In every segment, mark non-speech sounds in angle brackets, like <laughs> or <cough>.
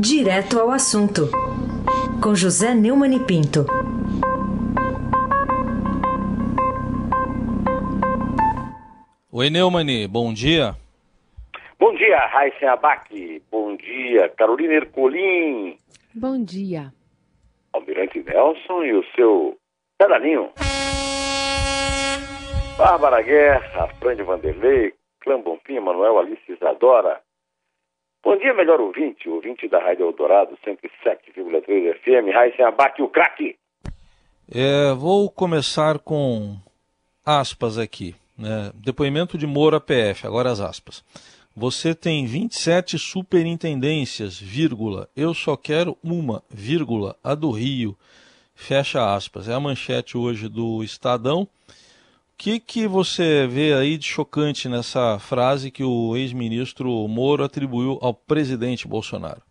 Direto ao assunto, com José Neumann e Pinto. Oi, Neumani, bom dia. Bom dia, Raíssen Abac. Bom dia, Carolina Ercolim. Bom dia. Almirante Nelson e o seu pedalinho. Bárbara Guerra, Frânio Vanderlei, Clã Bonfim, Manuel Alice Isadora, Bom dia, melhor ouvinte, ouvinte da Rádio Eldorado 107,3 FM, Raíssen Abac, o craque. É, vou começar com aspas aqui. Né? Depoimento de Moura PF, agora as aspas. Você tem 27 superintendências, vírgula. Eu só quero uma, vírgula, a do Rio. Fecha aspas. É a manchete hoje do Estadão que, que você vê aí de chocante nessa frase que o ex-ministro Moro atribuiu ao presidente Bolsonaro?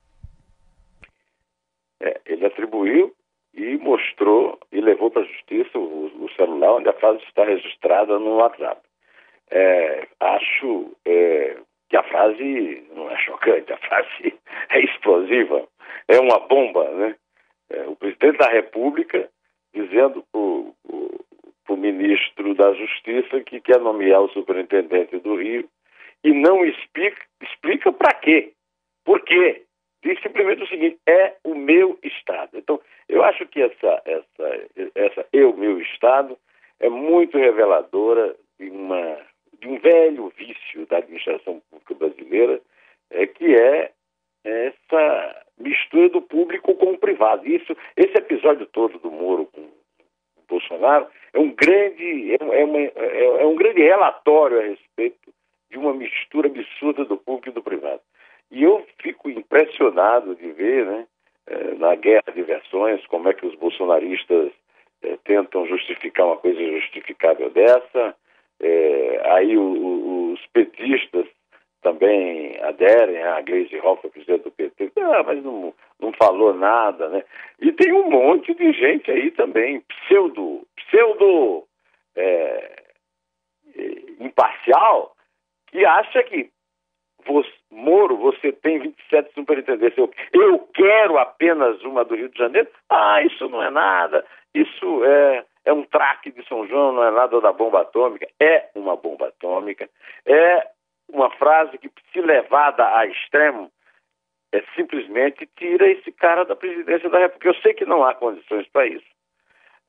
É, ele atribuiu e mostrou e levou para a justiça o, o, celular onde a frase está registrada no WhatsApp. É, acho é, que a frase não é chocante, a frase <laughs> é explosiva, é uma bomba, né? É, o presidente da República dizendo para o ministro da Justiça que quer nomear o superintendente do Rio e não explica, explica para quê. Por quê? Diz simplesmente o seguinte: é o meu Estado. Então, eu acho que essa, essa, essa eu, meu Estado, é muito reveladora de, uma, de um velho vício da administração pública brasileira, é, que é essa mistura do público com o privado. Isso, esse episódio todo do Moro com Bolsonaro é um grande, é, uma, é, é um grande relatório a respeito de uma mistura absurda do público e do privado. E eu fico impressionado de ver, né, é, na guerra de versões, como é que os bolsonaristas é, tentam justificar uma coisa justificável dessa. É, aí o, o, os petistas também aderem a Gleisi Hoffmann, presidente do PT. Ah, mas não, não falou nada, né? E tem um monte de gente aí também, pseudo, pseudo imparcial, que acha que você, Moro, você tem 27 superintendentes, eu, eu quero apenas uma do Rio de Janeiro. Ah, isso não é nada, isso é, é um traque de São João, não é nada da bomba atômica. É uma bomba atômica, é uma frase que, se levada a extremo, é simplesmente tira esse cara da presidência da República. Eu sei que não há condições para isso.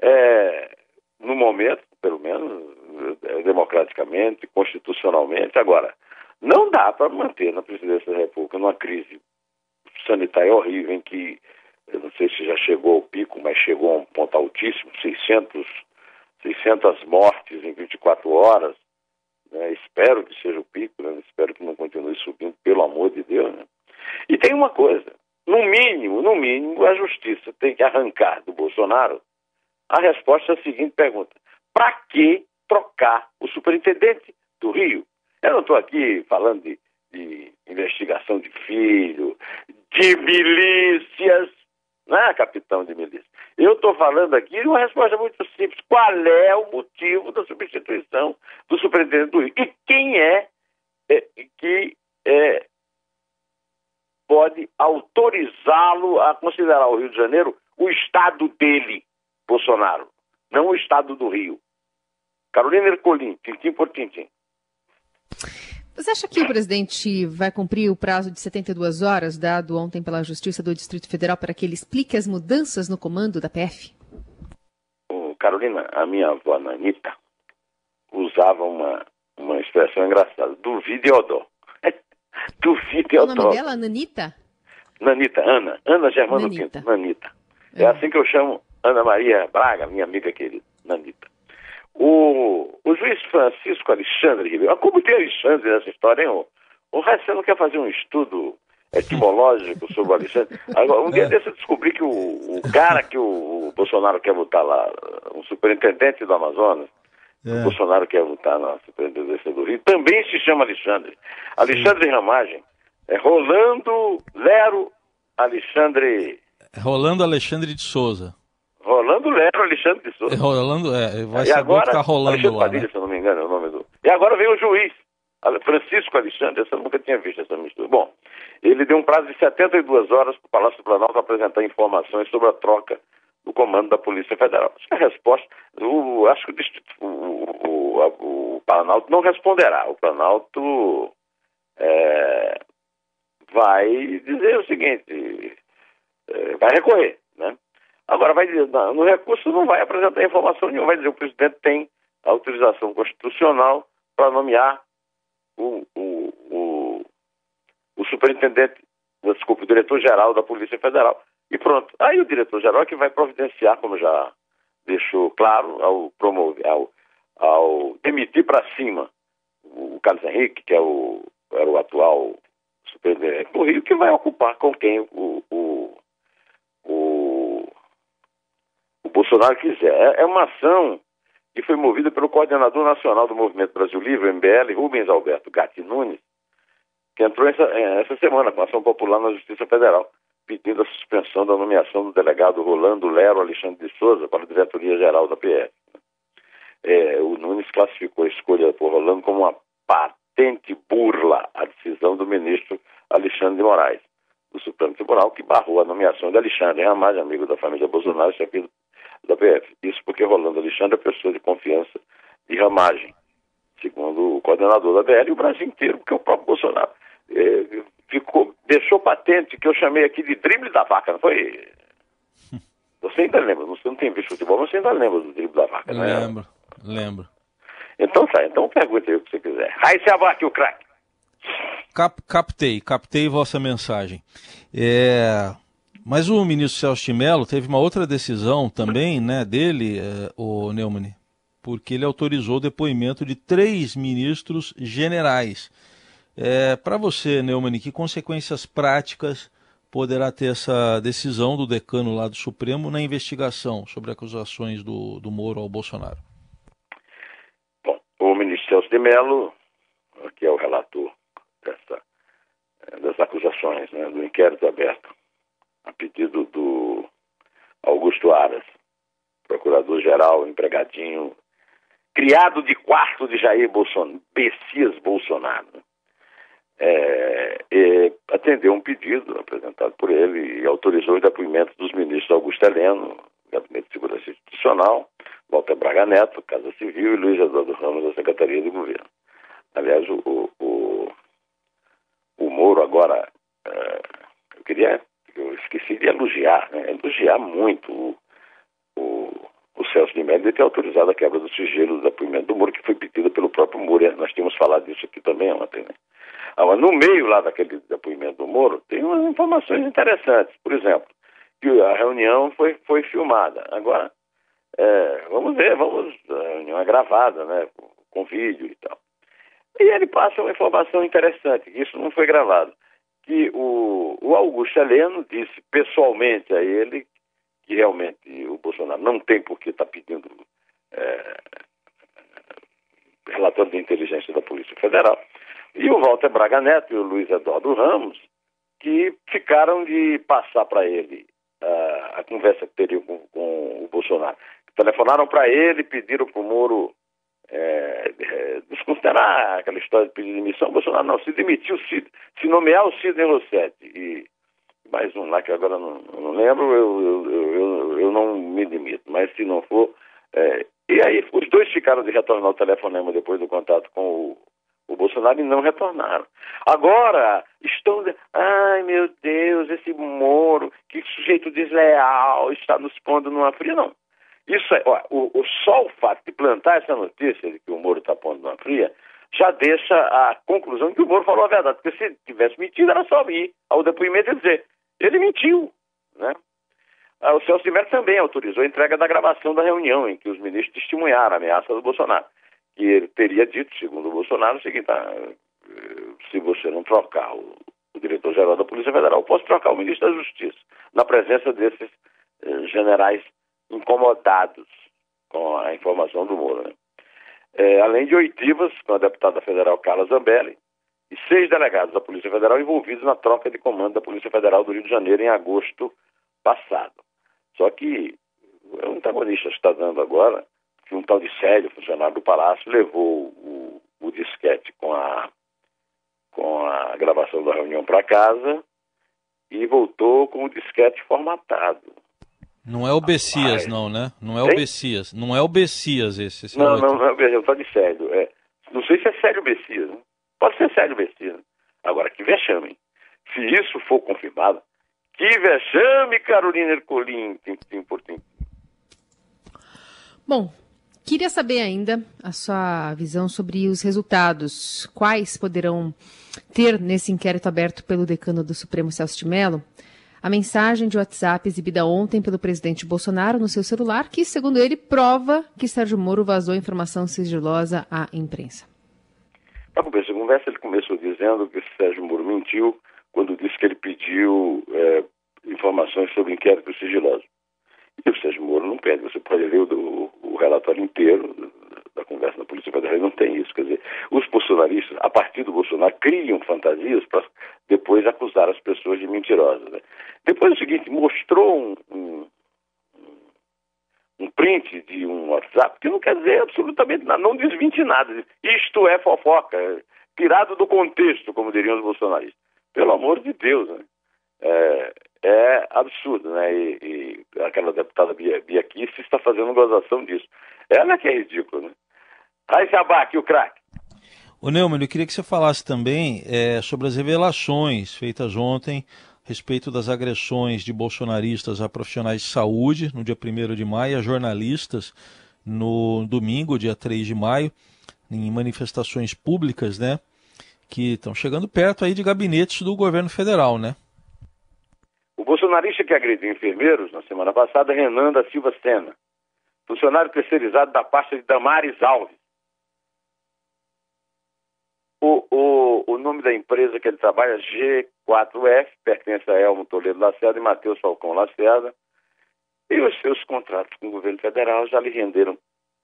É, no momento, pelo menos, é, democraticamente, constitucionalmente. Agora, não dá para manter na presidência da República numa crise sanitária horrível em que, eu não sei se já chegou ao pico, mas chegou a um ponto altíssimo, 600, 600 mortes em 24 horas, né? Espero que seja o pico, né? espero que não continue subindo, pelo amor de Deus. Né? E tem uma coisa: no mínimo, no mínimo, a justiça tem que arrancar do Bolsonaro a resposta à seguinte pergunta: para que trocar o superintendente do Rio? Eu não estou aqui falando de, de investigação de filho, de milícias, né, capitão de milícia? Eu estou falando aqui de uma resposta muito simples. Qual é o motivo da substituição do superintendente do Rio? E quem é, é que é, pode autorizá-lo a considerar o Rio de Janeiro o estado dele, Bolsonaro, não o estado do Rio? Carolina Ercolim, tintim por tintim. Você acha que o presidente vai cumprir o prazo de 72 horas dado ontem pela Justiça do Distrito Federal para que ele explique as mudanças no comando da PF? Carolina, a minha avó Nanita usava uma, uma expressão engraçada, duvide Odó. <laughs> duvide Odó. O nome dela, Nanita? Nanita, Ana, Ana Germano Nanita. Pinto, Nanita. É. é assim que eu chamo Ana Maria Braga, minha amiga querida, Nanita. O, o juiz Francisco Alexandre Ribeiro, como tem Alexandre nessa história, hein? O, o você não quer fazer um estudo etimológico sobre o Alexandre? Agora, um dia é. desse eu descobri que o, o cara que o, o, Bolsonaro quer votar lá, o superintendente do Amazonas, é. o Bolsonaro quer votar na superintendência do Rio, também se chama Alexandre. Alexandre Sim. Ramagem. É Rolando Lero Alexandre. Rolando Alexandre de Souza. Rolando Lero, Alexandre de Souza. Rolando, é, vai e agora, ficar rolando Alexandre lá, Padilha, né? se eu não me engano, é o nome do... E agora vem o juiz, Francisco Alexandre, essa eu nunca tinha visto essa mistura. Bom, ele deu um prazo de 72 horas para o Palácio do Planalto apresentar informações sobre a troca do comando da Polícia Federal. Acho que a resposta, o, acho que o, o, o, o Planalto não responderá. O Planalto é, vai dizer o seguinte, é, vai recorrer, né? Agora, vai dizer, no recurso não vai apresentar informação nenhuma, vai dizer que o presidente tem autorização constitucional para nomear o, o, o, o superintendente, desculpa, o diretor-geral da Polícia Federal. E pronto. Aí o diretor-geral é que vai providenciar, como já deixou claro, ao promover, ao, ao demitir para cima o Carlos Henrique, que é o, era o atual superintendente do Rio, que vai ocupar com quem o, Bolsonaro quiser. É, é uma ação que foi movida pelo coordenador nacional do Movimento Brasil Livre, MBL, Rubens Alberto Gatti Nunes, que entrou essa, essa semana com ação popular na Justiça Federal, pedindo a suspensão da nomeação do delegado Rolando Lero Alexandre de Souza para a diretoria-geral da PF. É, o Nunes classificou a escolha por Rolando como uma patente burla à decisão do ministro Alexandre de Moraes, do Supremo Tribunal, que barrou a nomeação de Alexandre Ramage, amigo da família Bolsonaro, chefe da PF. Isso porque Rolando Alexandre é pessoa de confiança de ramagem, segundo o coordenador da BL e o Brasil inteiro, porque o próprio Bolsonaro é, ficou, deixou patente que eu chamei aqui de drible da vaca, não foi? <laughs> Você ainda lembra, você não tem visto futebol, mas você ainda lembra do drible da vaca, né? Lembro, lembro. Então tá, então pergunte aí o que você quiser. Aí se abate o craque. Cap, captei, captei vossa mensagem. É, mas o ministro Celso de Mello teve uma outra decisão também, né, dele, é, o Neumann, porque ele autorizou o depoimento de três ministros generais. É, Para você, Neumann, que consequências práticas poderá ter essa decisão do decano lá do Supremo na investigação sobre acusações do, do Moro ao Bolsonaro? Bom, o ministro Celso de Mello, que é o relator dessa, das acusações, né, do inquérito aberto a pedido do Augusto Aras, procurador-geral, empregadinho, criado de quarto de Jair Bolsonaro, Bessias Bolsonaro. É, é, atendeu um pedido apresentado por ele e autorizou o depoimento dos ministros Augusto Heleno, Gabinete de Segurança Institucional, Walter Braga Neto, Casa Civil e Luiz Eduardo Ramos, da Secretaria de Governo. Aliás, o, o, o Moro agora, é, eu queria eu esqueci de elogiar, né? elogiar muito o, o, o Celso de Mello de ter autorizado a quebra do sigilo do depoimento do Moro, que foi pedido pelo próprio Moro. Nós tínhamos falado disso aqui também ontem. Né? Agora, no meio lá daquele depoimento do Moro, tem umas informações interessantes. Por exemplo, que a reunião foi, foi filmada. Agora, é, vamos ver, vamos. A reunião é gravada, né? Com, com vídeo e tal. E ele passa uma informação interessante, que isso não foi gravado que o, o Augusto Heleno disse pessoalmente a ele que realmente o Bolsonaro não tem por que estar tá pedindo é, relatório de inteligência da Polícia Federal. E o Walter Braga Neto e o Luiz Eduardo Ramos, que ficaram de passar para ele uh, a conversa que teria com, com o Bolsonaro. Telefonaram para ele, pediram para o Moro é, é, desconsiderar aquela história de pedir demissão, Bolsonaro não, se demitiu, se, se nomear o Sidney Rossetti e mais um lá que agora não, não lembro, eu, eu, eu, eu, não me demito, mas se não for. É, e aí os dois ficaram de retornar o telefonema depois do contato com o, o Bolsonaro e não retornaram. Agora estão. Ai meu Deus, esse Moro, que sujeito desleal, está nos pondo numa fria. Não. Isso é, ó, o, o, só o fato de plantar essa notícia de que o Moro está pondo na fria já deixa a conclusão que o Moro falou a verdade. Porque se tivesse mentido, era só ir ao depoimento e dizer, ele mentiu. Né? Ah, o Celso de Mello também autorizou a entrega da gravação da reunião em que os ministros testemunharam a ameaça do Bolsonaro. Que ele teria dito, segundo o Bolsonaro, o seguinte, ah, se você não trocar o, o diretor-geral da Polícia Federal, posso trocar o ministro da Justiça, na presença desses eh, generais incomodados com a informação do Moro. Né? É, além de oitivas com a deputada federal Carla Zambelli e seis delegados da Polícia Federal envolvidos na troca de comando da Polícia Federal do Rio de Janeiro em agosto passado. Só que o antagonista está dando agora que um tal de Célio, funcionário do Palácio, levou o, o disquete com a, com a gravação da reunião para casa e voltou com o disquete formatado. Não é o Bessias, não, né? Não é o Bessias. Não é o Bessias esse. esse não, é não, não é o Bessias, eu falo de Célio. É, não sei se é Célio Bessias. Né? Pode ser Célio Bessias. Agora, que vexame. Se isso for confirmado, que vexame, Carolina Ercolim, tim, por tim. Bom, queria saber ainda a sua visão sobre os resultados. Quais poderão ter nesse inquérito aberto pelo decano do Supremo Celso de Mello? A mensagem de WhatsApp exibida ontem pelo presidente Bolsonaro no seu celular, que, segundo ele, prova que Sérgio Moro vazou informação sigilosa à imprensa. Para começo de conversa, ele começou dizendo que Sérgio Moro mentiu quando disse que ele pediu é, informações sobre inquérito sigiloso. E o Sérgio Moro não pede, você pode ler o, o relatório inteiro da conversa na Polícia Federal, não tem isso. Quer dizer, os bolsonaristas, a partir do Bolsonaro, criam fantasias para depois acusar as pessoas de mentirosas. Né? Depois é o seguinte, mostrou um, um, um, print de um WhatsApp que não quer dizer absolutamente nada, não desmente nada. Isto é fofoca, tirado do contexto, como diriam os bolsonaristas. Pelo amor de Deus, né? É, é absurdo, né? E, e aquela deputada Bia, Bia está fazendo gozação disso. Ela é que é ridícula, né? Aí se abaque o craque. O Neumann, eu queria que você falasse também é, sobre as revelações feitas ontem a respeito das agressões de bolsonaristas a profissionais de saúde no dia 1 de maio, a jornalistas no domingo, dia 3 de maio, em manifestações públicas, né? Que estão chegando perto aí de gabinetes do governo federal, né? O bolsonarista que agrediu enfermeiros na semana passada, Renan da Silva Sena, funcionário terceirizado da pasta de Damares Alves, o, o, o nome da empresa que ele trabalha é G4F, pertence a Elmo Toledo Lacerda e Matheus Falcão Lacerda. E os seus contratos com o governo federal já lhe renderam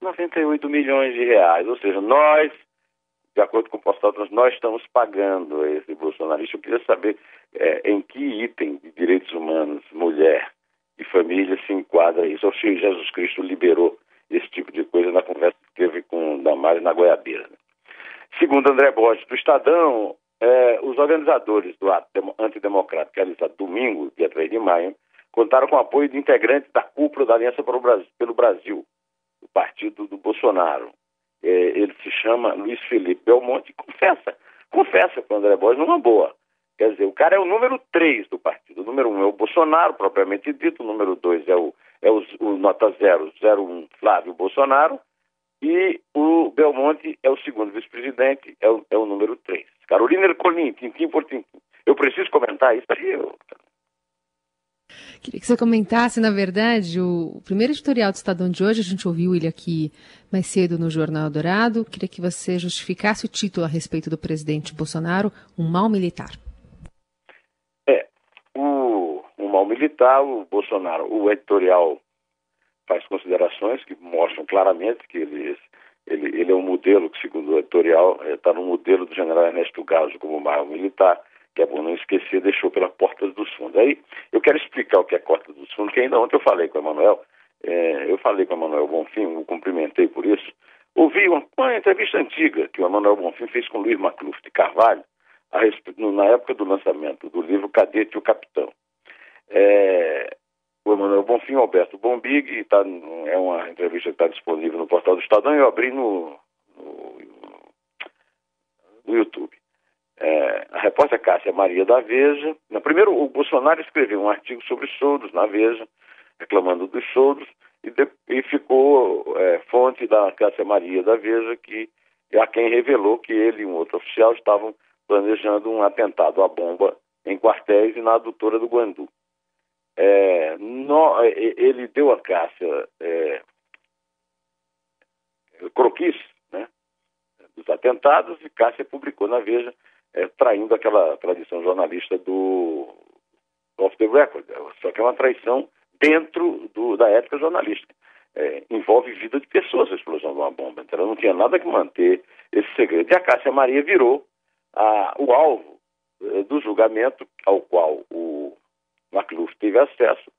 98 milhões de reais. Ou seja, nós, de acordo com o postal, nós estamos pagando esse bolsonarista. Eu queria saber é, em que item de direitos humanos, mulher e família se enquadra isso. Ou se Jesus Cristo liberou esse tipo de coisa na conversa que teve com Damares na Goiabeira. Né? Segundo André Borges, do Estadão, é, os organizadores do ato antidemocrático realizado domingo, dia 3 de maio, contaram com o apoio de integrantes da cúpula da Aliança pelo Brasil, o partido do Bolsonaro. É, ele se chama Luiz Felipe Belmonte e confessa, confessa com André Borges numa boa. Quer dizer, o cara é o número 3 do partido. O número 1 um é o Bolsonaro, propriamente dito. O número 2 é o, é o, o nota 0, 01 Flávio Bolsonaro. E o Belmonte é o segundo vice-presidente, é o, é o número 3. Carolina Ercolim, tintim por tintim. Eu preciso comentar isso aí. Eu... Queria que você comentasse, na verdade, o, primeiro editorial do Estadão de hoje, a gente ouviu ele aqui mais cedo no Jornal Dourado. Queria que você justificasse o título a respeito do presidente Bolsonaro, um mal militar. É, o, o mal militar, o Bolsonaro, o editorial faz considerações que mostram claramente que ele, ele, ele é um modelo que, segundo o editorial, está é, no modelo do general Ernesto Gazo como maior militar, que é bom não esquecer, deixou pela porta dos fundos. Aí eu quero explicar o que é a porta dos fundos, que ainda ontem eu falei com o Emanuel, é, eu falei com o Emanuel Bonfim, o cumprimentei por isso. Ouvi uma, uma, entrevista antiga que o Emanuel Bonfim fez com o Luiz Macluf de Carvalho, respeito, na época do lançamento do livro Cadete e o Capitão. É, o Emanuel Bonfim, Alberto Bombig, tá, é uma entrevista que está disponível no portal do Estadão e eu abri no, no, no YouTube. É, a repórter Cássia Maria da Veja. No primeiro, o Bolsonaro escreveu um artigo sobre soldos na Veja, reclamando dos soldos, e, de, e ficou é, fonte da Cássia Maria da Veja, que a quem revelou que ele e um outro oficial estavam planejando um atentado à bomba em quartéis e na adutora do Guandu. É, no, é, ele deu a Cássia é, croquis né, dos atentados e Cássia publicou na Veja, é, traindo aquela tradição jornalista do off the record. Só que é uma traição dentro do, da ética jornalística. É, envolve vida de pessoas a explosão de uma bomba. Então ela não tinha nada que manter esse segredo. E a Cássia Maria virou a, o alvo é, do julgamento ao qual o McLuff teve acesso,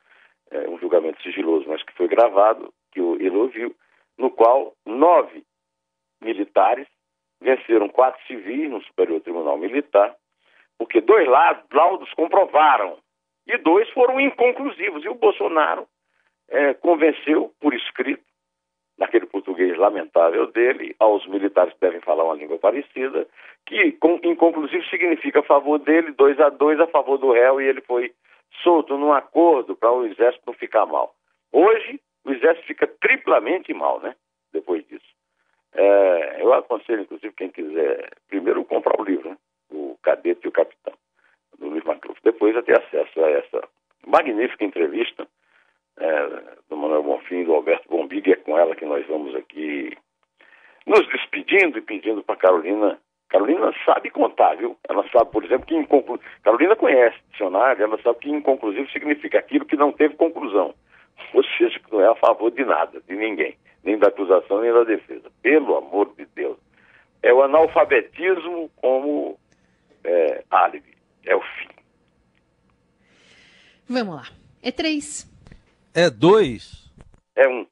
é, um julgamento sigiloso, mas que foi gravado, que ele ouviu, no qual nove militares venceram quatro civis no Superior Tribunal Militar, porque dois laudos comprovaram e dois foram inconclusivos. E o Bolsonaro é, convenceu por escrito, naquele português lamentável dele, aos militares que devem falar uma língua parecida, que com, inconclusivo significa a favor dele, dois a dois a favor do réu, e ele foi solto num acordo para o exército não ficar mal. Hoje, o exército fica triplamente mal, né? Depois disso. É, eu aconselho, inclusive, quem quiser, primeiro comprar o livro, né? O Cadete e o Capitão, do Luiz Macluf. Depois a ter acesso a essa magnífica entrevista é, do Manuel Bonfim e do Alberto Bombig, é com ela que nós vamos aqui nos despedindo e pedindo para Carolina. Carolina sabe contar, viu? Ela sabe, por exemplo, que inconclusivo. Carolina conhece dicionário, ela sabe que inconclusivo significa aquilo que não teve conclusão. Ou <laughs> seja, que não é a favor de nada, de ninguém, nem da acusação, nem da defesa. Pelo amor de Deus. É o analfabetismo como é, álibi. É o fim. Vamos lá. É três. É dois. É um.